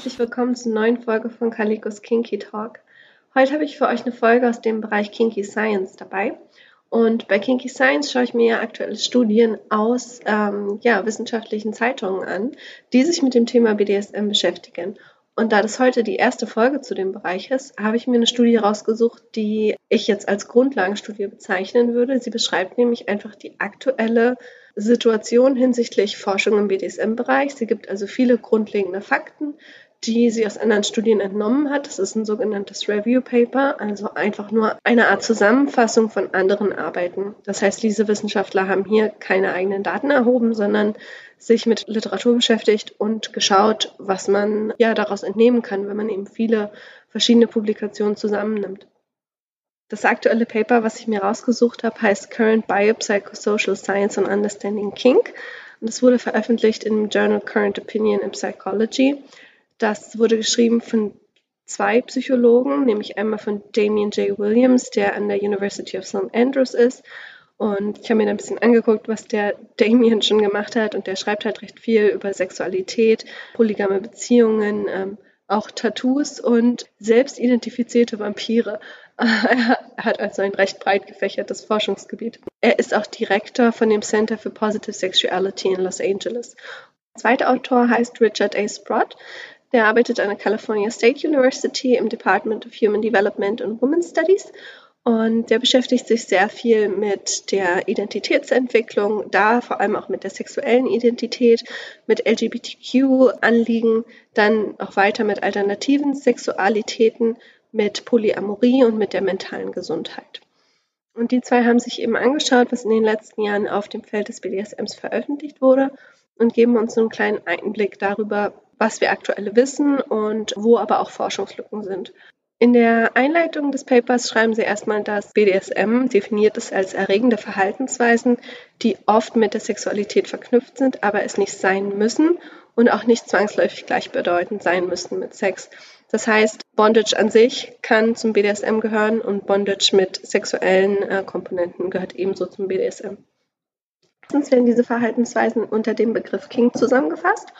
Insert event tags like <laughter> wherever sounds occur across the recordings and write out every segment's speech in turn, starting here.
herzlich willkommen zur neuen Folge von Kalikos Kinky Talk. Heute habe ich für euch eine Folge aus dem Bereich Kinky Science dabei. Und bei Kinky Science schaue ich mir aktuelle Studien aus ähm, ja, wissenschaftlichen Zeitungen an, die sich mit dem Thema BDSM beschäftigen. Und da das heute die erste Folge zu dem Bereich ist, habe ich mir eine Studie rausgesucht, die ich jetzt als Grundlagenstudie bezeichnen würde. Sie beschreibt nämlich einfach die aktuelle Situation hinsichtlich Forschung im BDSM-Bereich. Sie gibt also viele grundlegende Fakten, die sie aus anderen Studien entnommen hat. Das ist ein sogenanntes Review Paper, also einfach nur eine Art Zusammenfassung von anderen Arbeiten. Das heißt, diese Wissenschaftler haben hier keine eigenen Daten erhoben, sondern sich mit Literatur beschäftigt und geschaut, was man ja daraus entnehmen kann, wenn man eben viele verschiedene Publikationen zusammennimmt. Das aktuelle Paper, was ich mir rausgesucht habe, heißt Current Biopsychosocial Science and Understanding Kink. Und es wurde veröffentlicht im Journal Current Opinion in Psychology. Das wurde geschrieben von zwei Psychologen, nämlich einmal von Damien J. Williams, der an der University of St. Andrews ist. Und ich habe mir da ein bisschen angeguckt, was der <laughs> Damien schon gemacht hat. Und der schreibt halt recht viel über Sexualität, polygame Beziehungen, ähm, auch Tattoos und selbstidentifizierte Vampire. <laughs> Er hat also ein recht breit gefächertes Forschungsgebiet. Er ist auch Direktor von dem Center for Positive Sexuality in Los Angeles. Der zweite Autor heißt Richard A. Sprott. Der arbeitet an der California State University im Department of Human Development and Women's Studies und der beschäftigt sich sehr viel mit der Identitätsentwicklung, da vor allem auch mit der sexuellen Identität, mit LGBTQ-Anliegen, dann auch weiter mit alternativen Sexualitäten mit Polyamorie und mit der mentalen Gesundheit. Und die zwei haben sich eben angeschaut, was in den letzten Jahren auf dem Feld des BDSMs veröffentlicht wurde und geben uns so einen kleinen Einblick darüber, was wir aktuell wissen und wo aber auch Forschungslücken sind. In der Einleitung des Papers schreiben sie erstmal, dass BDSM definiert ist als erregende Verhaltensweisen, die oft mit der Sexualität verknüpft sind, aber es nicht sein müssen und auch nicht zwangsläufig gleichbedeutend sein müssen mit Sex. Das heißt, Bondage an sich kann zum BDSM gehören und Bondage mit sexuellen äh, Komponenten gehört ebenso zum BDSM. Meistens werden diese Verhaltensweisen unter dem Begriff Kink zusammengefasst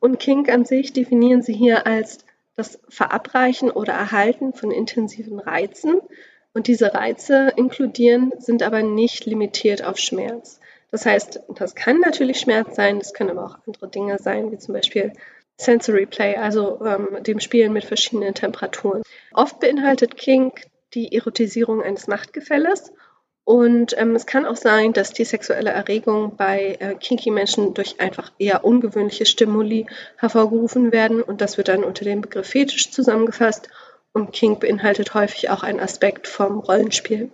und Kink an sich definieren sie hier als das Verabreichen oder Erhalten von intensiven Reizen. Und diese Reize inkludieren, sind aber nicht limitiert auf Schmerz. Das heißt, das kann natürlich Schmerz sein, das können aber auch andere Dinge sein, wie zum Beispiel Sensory Play, also ähm, dem Spielen mit verschiedenen Temperaturen. Oft beinhaltet Kink die Erotisierung eines Machtgefälles und ähm, es kann auch sein, dass die sexuelle Erregung bei äh, kinky Menschen durch einfach eher ungewöhnliche Stimuli hervorgerufen werden und das wird dann unter dem Begriff Fetisch zusammengefasst und Kink beinhaltet häufig auch einen Aspekt vom Rollenspiel.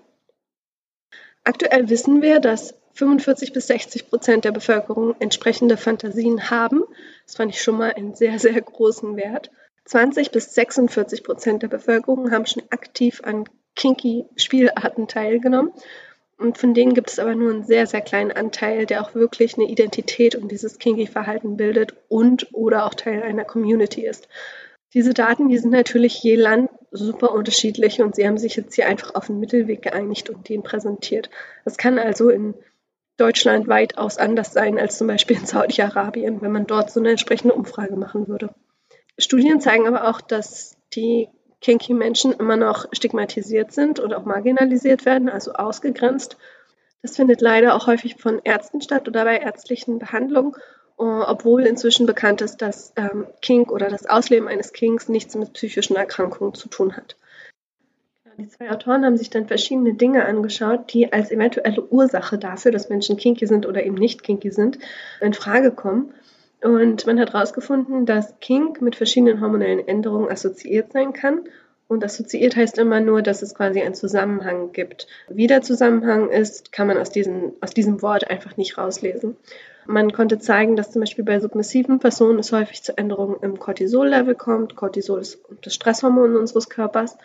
Aktuell wissen wir, dass 45 bis 60 Prozent der Bevölkerung entsprechende Fantasien haben. Das fand ich schon mal einen sehr, sehr großen Wert. 20 bis 46 Prozent der Bevölkerung haben schon aktiv an kinky Spielarten teilgenommen. Und von denen gibt es aber nur einen sehr, sehr kleinen Anteil, der auch wirklich eine Identität und dieses kinky Verhalten bildet und oder auch Teil einer Community ist. Diese Daten, die sind natürlich je Land super unterschiedlich und sie haben sich jetzt hier einfach auf einen Mittelweg geeinigt und den präsentiert. Das kann also in Deutschland weitaus anders sein als zum Beispiel in Saudi-Arabien, wenn man dort so eine entsprechende Umfrage machen würde. Studien zeigen aber auch, dass die kinky Menschen immer noch stigmatisiert sind oder auch marginalisiert werden, also ausgegrenzt. Das findet leider auch häufig von Ärzten statt oder bei ärztlichen Behandlungen, äh, obwohl inzwischen bekannt ist, dass ähm, Kink oder das Ausleben eines Kinks nichts mit psychischen Erkrankungen zu tun hat. Die zwei Autoren haben sich dann verschiedene Dinge angeschaut, die als eventuelle Ursache dafür, dass Menschen kinky sind oder eben nicht kinky sind, in Frage kommen. Und man hat herausgefunden, dass Kink mit verschiedenen hormonellen Änderungen assoziiert sein kann. Und assoziiert heißt immer nur, dass es quasi einen Zusammenhang gibt. Wie der Zusammenhang ist, kann man aus, diesen, aus diesem Wort einfach nicht rauslesen. Man konnte zeigen, dass zum Beispiel bei submissiven Personen es häufig zu Änderungen im Cortisol-Level kommt. Cortisol ist das Stresshormon unseres Körpers.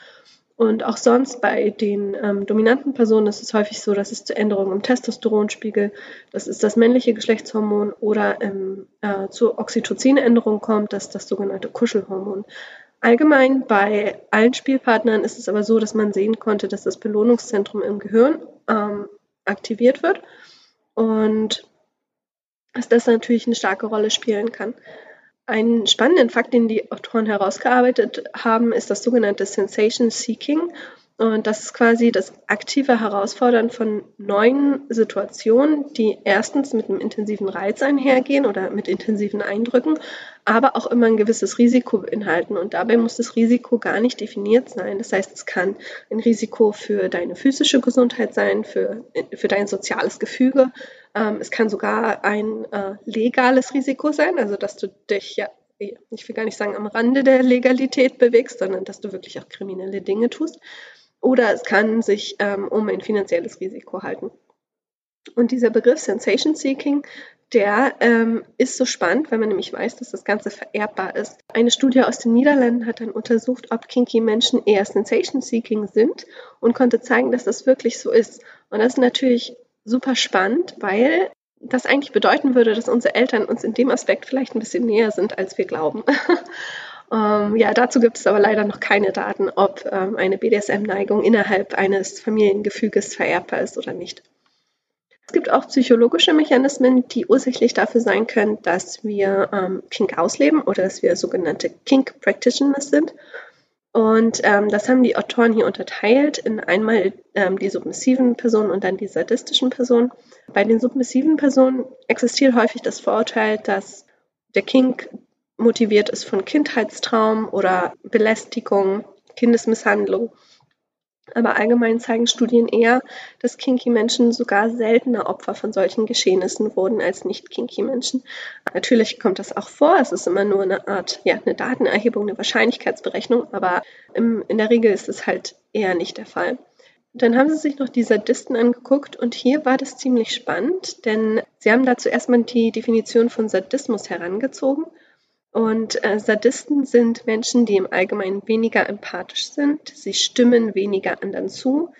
Und auch sonst bei den ähm, dominanten Personen ist es häufig so, dass es zu Änderungen im Testosteronspiegel, das ist das männliche Geschlechtshormon, oder ähm, äh, zu Oxytocinänderungen kommt, das ist das sogenannte Kuschelhormon. Allgemein bei allen Spielpartnern ist es aber so, dass man sehen konnte, dass das Belohnungszentrum im Gehirn ähm, aktiviert wird und dass das natürlich eine starke Rolle spielen kann. Einen spannenden Fakt, den die Autoren herausgearbeitet haben, ist das sogenannte Sensation Seeking. Und das ist quasi das aktive Herausfordern von neuen Situationen, die erstens mit einem intensiven Reiz einhergehen oder mit intensiven Eindrücken, aber auch immer ein gewisses Risiko beinhalten. Und dabei muss das Risiko gar nicht definiert sein. Das heißt, es kann ein Risiko für deine physische Gesundheit sein, für, für dein soziales Gefüge. Ähm, es kann sogar ein äh, legales Risiko sein, also dass du dich ja ich will gar nicht sagen am Rande der Legalität bewegst, sondern dass du wirklich auch kriminelle Dinge tust oder es kann sich ähm, um ein finanzielles Risiko halten. Und dieser Begriff Sensation Seeking, der ähm, ist so spannend, weil man nämlich weiß, dass das Ganze vererbbar ist. Eine Studie aus den Niederlanden hat dann untersucht, ob kinky Menschen eher Sensation Seeking sind und konnte zeigen, dass das wirklich so ist. Und das ist natürlich super spannend, weil das eigentlich bedeuten würde, dass unsere Eltern uns in dem Aspekt vielleicht ein bisschen näher sind, als wir glauben. <laughs> Ähm, ja, dazu gibt es aber leider noch keine Daten, ob ähm, eine BDSM-Neigung innerhalb eines Familiengefüges vererbbar ist oder nicht. Es gibt auch psychologische Mechanismen, die ursächlich dafür sein können, dass wir ähm, Kink ausleben oder dass wir sogenannte Kink Practitioners sind. Und ähm, das haben die Autoren hier unterteilt in einmal ähm, die submissiven Personen und dann die sadistischen Personen. Bei den submissiven Personen existiert häufig das Vorurteil, dass der Kink motiviert ist von Kindheitstraum oder Belästigung, Kindesmisshandlung. Aber allgemein zeigen Studien eher, dass kinky Menschen sogar seltener Opfer von solchen Geschehnissen wurden als nicht kinky Menschen. Natürlich kommt das auch vor. Es ist immer nur eine Art, ja, eine Datenerhebung, eine Wahrscheinlichkeitsberechnung, aber im, in der Regel ist es halt eher nicht der Fall. Dann haben sie sich noch die Sadisten angeguckt und hier war das ziemlich spannend, denn sie haben dazu erstmal die Definition von Sadismus herangezogen und äh, Sadisten sind Menschen, die im Allgemeinen weniger empathisch sind. Sie stimmen weniger anderen zu.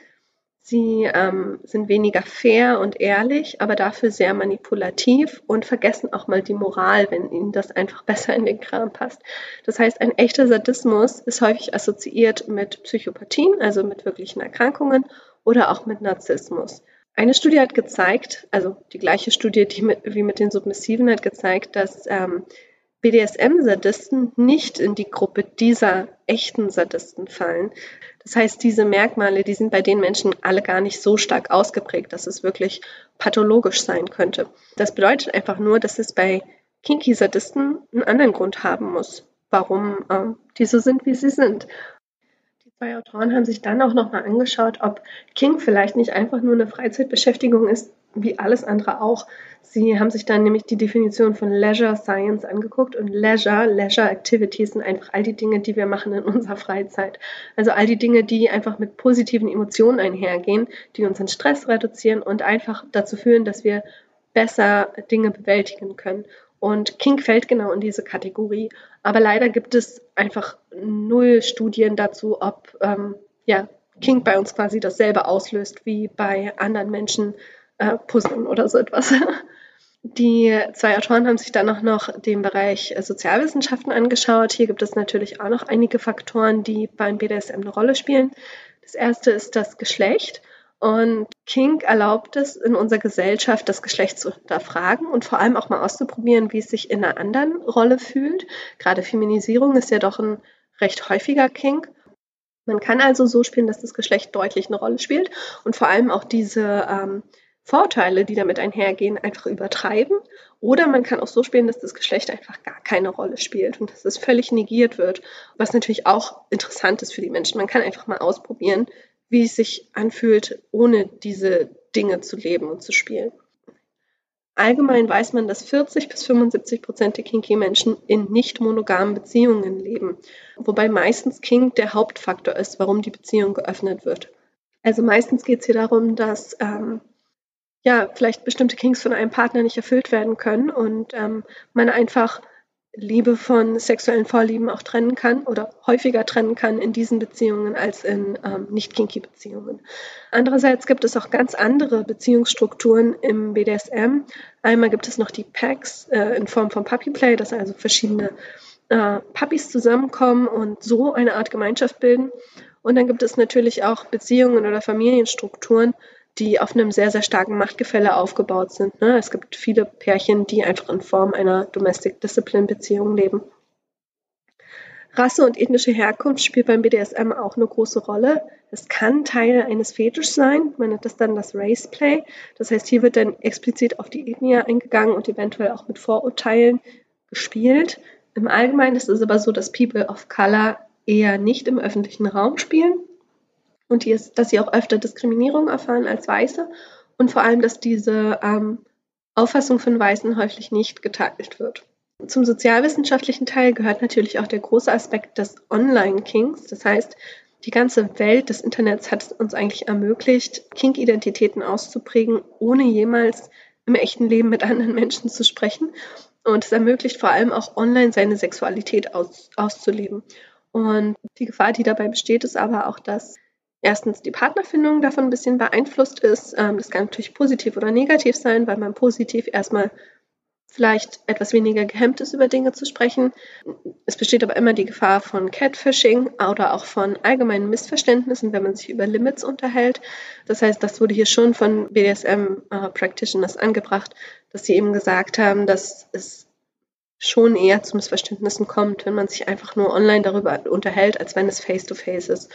Sie ähm, sind weniger fair und ehrlich, aber dafür sehr manipulativ und vergessen auch mal die Moral, wenn ihnen das einfach <laughs> besser in den Kram passt. Das heißt, ein echter Sadismus ist häufig assoziiert mit Psychopathien, also mit wirklichen Erkrankungen oder auch mit Narzissmus. Eine Studie hat gezeigt, also die gleiche Studie die mit, wie mit den Submissiven hat gezeigt, dass ähm, BDSM-Sadisten nicht in die Gruppe dieser echten Sadisten fallen. Das heißt, diese Merkmale, die sind bei den Menschen alle gar nicht so stark ausgeprägt, dass es wirklich pathologisch sein könnte. Das bedeutet einfach nur, dass es bei Kinky-Sadisten einen anderen Grund haben muss, warum äh, die so sind, wie sie sind. Die zwei Autoren haben sich dann auch nochmal angeschaut, ob King vielleicht nicht einfach nur eine Freizeitbeschäftigung ist, wie alles andere auch. Sie haben sich dann nämlich die Definition von Leisure Science angeguckt und Leisure, Leisure Activities sind einfach all die Dinge, die wir machen in unserer Freizeit. Also all die Dinge, die einfach mit positiven Emotionen einhergehen, die unseren Stress reduzieren und einfach dazu führen, dass wir besser Dinge bewältigen können. Und Kink fällt genau in diese Kategorie. Aber leider gibt es einfach null Studien dazu, ob ähm, ja, Kink bei uns quasi dasselbe auslöst wie bei anderen Menschen äh, puzzeln oder so etwas. <laughs> Die zwei Autoren haben sich dann auch noch den Bereich äh, Sozialwissenschaften angeschaut. Hier gibt es natürlich auch noch einige Faktoren, die beim BDSM eine Rolle spielen. Das erste ist das Geschlecht. Und Kink erlaubt es in unserer Gesellschaft, das Geschlecht zu hinterfragen und vor allem auch mal auszuprobieren, wie es sich in einer anderen Rolle fühlt. Gerade Feminisierung ist ja doch ein recht häufiger Kink. Man kann also so spielen, dass das Geschlecht deutlich eine Rolle spielt und vor allem auch diese ähm, Vorteile, die damit einhergehen, einfach übertreiben. Oder man kann auch so spielen, dass das Geschlecht einfach gar keine Rolle spielt und dass es völlig negiert wird, was natürlich auch interessant ist für die Menschen. Man kann einfach mal ausprobieren, wie es sich anfühlt, ohne diese Dinge zu leben und zu spielen. Allgemein weiß man, dass 40 bis 75 Prozent der Kinky-Menschen in nicht monogamen Beziehungen leben, wobei meistens Kink der Hauptfaktor ist, warum die Beziehung geöffnet wird. Also meistens geht es hier darum, dass ähm, ja, vielleicht bestimmte Kings von einem Partner nicht erfüllt werden können und ähm, man einfach Liebe von sexuellen Vorlieben auch trennen kann oder häufiger trennen kann in diesen Beziehungen als in ähm, nicht-kinky-Beziehungen. Andererseits gibt es auch ganz andere Beziehungsstrukturen im BDSM. Einmal gibt es noch die Packs äh, in Form von Puppy Play, dass also verschiedene äh, Puppies zusammenkommen und so eine Art Gemeinschaft bilden. Und dann gibt es natürlich auch Beziehungen oder Familienstrukturen, die auf einem sehr, sehr starken Machtgefälle aufgebaut sind. Ne? Es gibt viele Pärchen, die einfach in Form einer Domestic Discipline Beziehung leben. Rasse und ethnische Herkunft spielt beim BDSM auch eine große Rolle. Es kann Teil eines Fetischs sein. Man nennt das dann das Race Play. Das heißt, hier wird dann explizit auf die Ethnie eingegangen und eventuell auch mit Vorurteilen gespielt. Im Allgemeinen ist es aber so, dass People of Color eher nicht im öffentlichen Raum spielen und die dass sie auch öfter Diskriminierung erfahren als Weiße und vor allem, dass diese ähm, Auffassung von Weißen häufig nicht geteilt wird. Zum sozialwissenschaftlichen Teil gehört natürlich auch der große Aspekt des Online-Kings. Das heißt, die ganze Welt des Internets hat es uns eigentlich ermöglicht, Kink-Identitäten auszuprägen, ohne jemals im echten Leben mit anderen Menschen zu sprechen. Und es ermöglicht vor allem auch online seine Sexualität aus, auszuleben. Und die Gefahr, die dabei besteht, ist aber auch, dass erstens die Partnerfindung davon ein bisschen beeinflusst ist. Ähm, das kann natürlich positiv oder negativ sein, weil man positiv erstmal vielleicht etwas weniger gehemmt ist, über Dinge zu sprechen. Es besteht aber immer die Gefahr von Catfishing oder auch von allgemeinen Missverständnissen, wenn man sich über Limits unterhält. Das heißt, das wurde hier schon von BDSM-Practitioners äh, angebracht, dass sie eben gesagt haben, dass es schon eher zu Missverständnissen kommt, wenn man sich einfach nur online darüber unterhält, als wenn es face-to-face -face ist.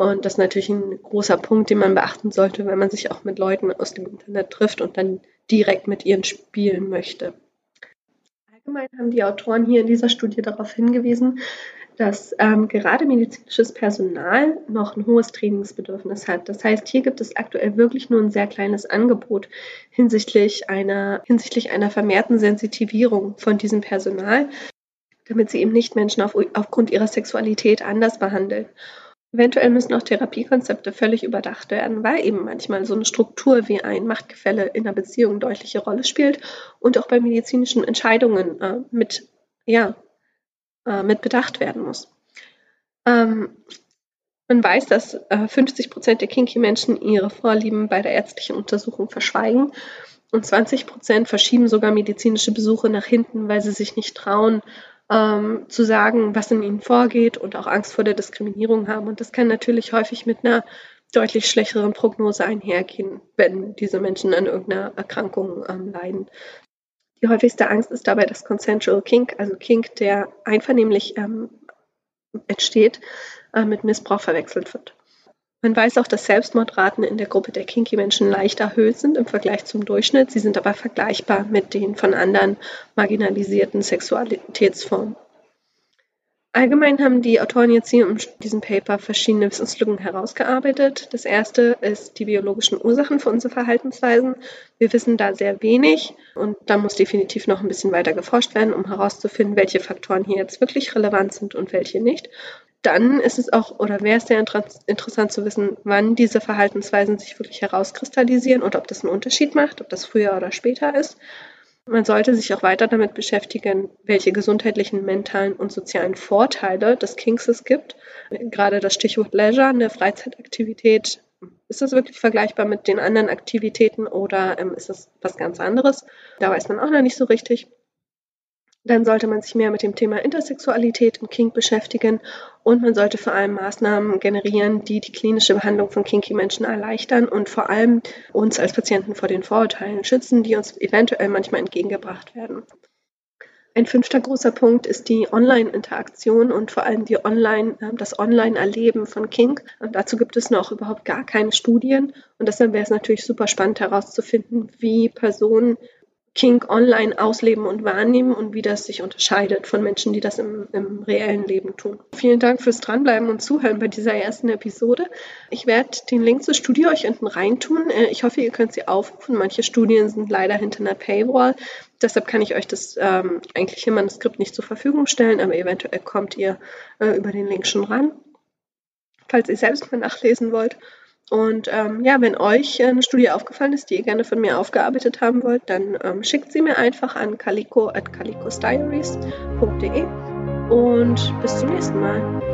Und das ist natürlich ein großer Punkt, den man beachten sollte, wenn man sich auch mit Leuten aus dem Internet trifft und dann direkt mit ihnen spielen möchte. Allgemein haben die Autoren hier in dieser Studie darauf hingewiesen, dass ähm, gerade medizinisches Personal noch ein hohes Trainingsbedürfnis hat. Das heißt, hier gibt es aktuell wirklich nur ein sehr kleines Angebot hinsichtlich einer, hinsichtlich einer vermehrten Sensitivierung von diesem Personal, damit sie eben nicht Menschen auf, aufgrund ihrer Sexualität anders behandeln. Eventuell müssen auch Therapiekonzepte völlig überdacht werden, weil eben manchmal so eine Struktur wie ein Machtgefälle in einer Beziehung deutliche Rolle spielt und auch bei medizinischen Entscheidungen äh, mit, ja, äh, mit bedacht werden muss. Ähm, man weiß, dass äh, 50 Prozent der Kinky-Menschen ihre Vorlieben bei der ärztlichen Untersuchung verschweigen und 20 Prozent verschieben sogar medizinische Besuche nach hinten, weil sie sich nicht trauen, ähm, zu sagen, was in ihnen vorgeht und auch Angst vor der Diskriminierung haben. Und das kann natürlich häufig mit einer deutlich schlechteren Prognose einhergehen, wenn diese Menschen an irgendeiner Erkrankung ähm, leiden. Die häufigste Angst ist dabei das Consensual Kink, also Kink, der einvernehmlich ähm, entsteht, äh, mit Missbrauch verwechselt wird. Man weiß auch, dass Selbstmordraten in der Gruppe der Kinky-Menschen leicht erhöht sind im Vergleich zum Durchschnitt. Sie sind aber vergleichbar mit den von anderen marginalisierten Sexualitätsformen. Allgemein haben die Autoren jetzt hier in diesem Paper verschiedene Wissenslücken herausgearbeitet. Das erste ist die biologischen Ursachen für unsere Verhaltensweisen. Wir wissen da sehr wenig und da muss definitiv noch ein bisschen weiter geforscht werden, um herauszufinden, welche Faktoren hier jetzt wirklich relevant sind und welche nicht dann ist es auch oder wäre es sehr inter interessant zu wissen, wann diese Verhaltensweisen sich wirklich herauskristallisieren und ob das einen Unterschied macht, ob das früher oder später ist. Man sollte sich auch weiter damit beschäftigen, welche gesundheitlichen, mentalen und sozialen Vorteile des Kings es gibt. Gerade das Stichwort Leisure, eine Freizeitaktivität. Ist das wirklich vergleichbar mit den anderen Aktivitäten oder ähm, ist das was ganz anderes? Da weiß man auch noch nicht so richtig. Dann sollte man sich mehr mit dem Thema Intersexualität im Kink beschäftigen und man sollte vor allem Maßnahmen generieren, die die klinische Behandlung von kinky Menschen erleichtern und vor allem uns als Patienten vor den Vorurteilen schützen, die uns eventuell manchmal entgegengebracht werden. Ein fünfter großer Punkt ist die Online-Interaktion und vor allem die Online, ähm, das Online-Erleben von Kink. Und dazu gibt es noch überhaupt gar keine Studien. Und deshalb wäre es natürlich super spannend herauszufinden, wie Personen Kink online ausleben und wahrnehmen und wie das sich unterscheidet von Menschen, die das im, im, reellen Leben tun. Vielen Dank fürs Dranbleiben und Zuhören bei dieser ersten Episode. Ich werde den Link zur Studie euch unten reintun. Äh, ich hoffe, ihr könnt sie aufrufen. Manche Studien sind leider hinter einer Paywall. Deshalb kann ich euch das ähm, eigentliche Manuskript nicht zur Verfügung stellen, aber eventuell kommt ihr äh, über den Link schon ran, falls ihr selbst mal nachlesen wollt. Und ähm, ja, wenn euch eine Studie aufgefallen ist, die ihr gerne von mir aufgearbeitet haben wollt, dann ähm, schickt sie mir einfach an calico at calicosdiaries.de und bis zum nächsten Mal.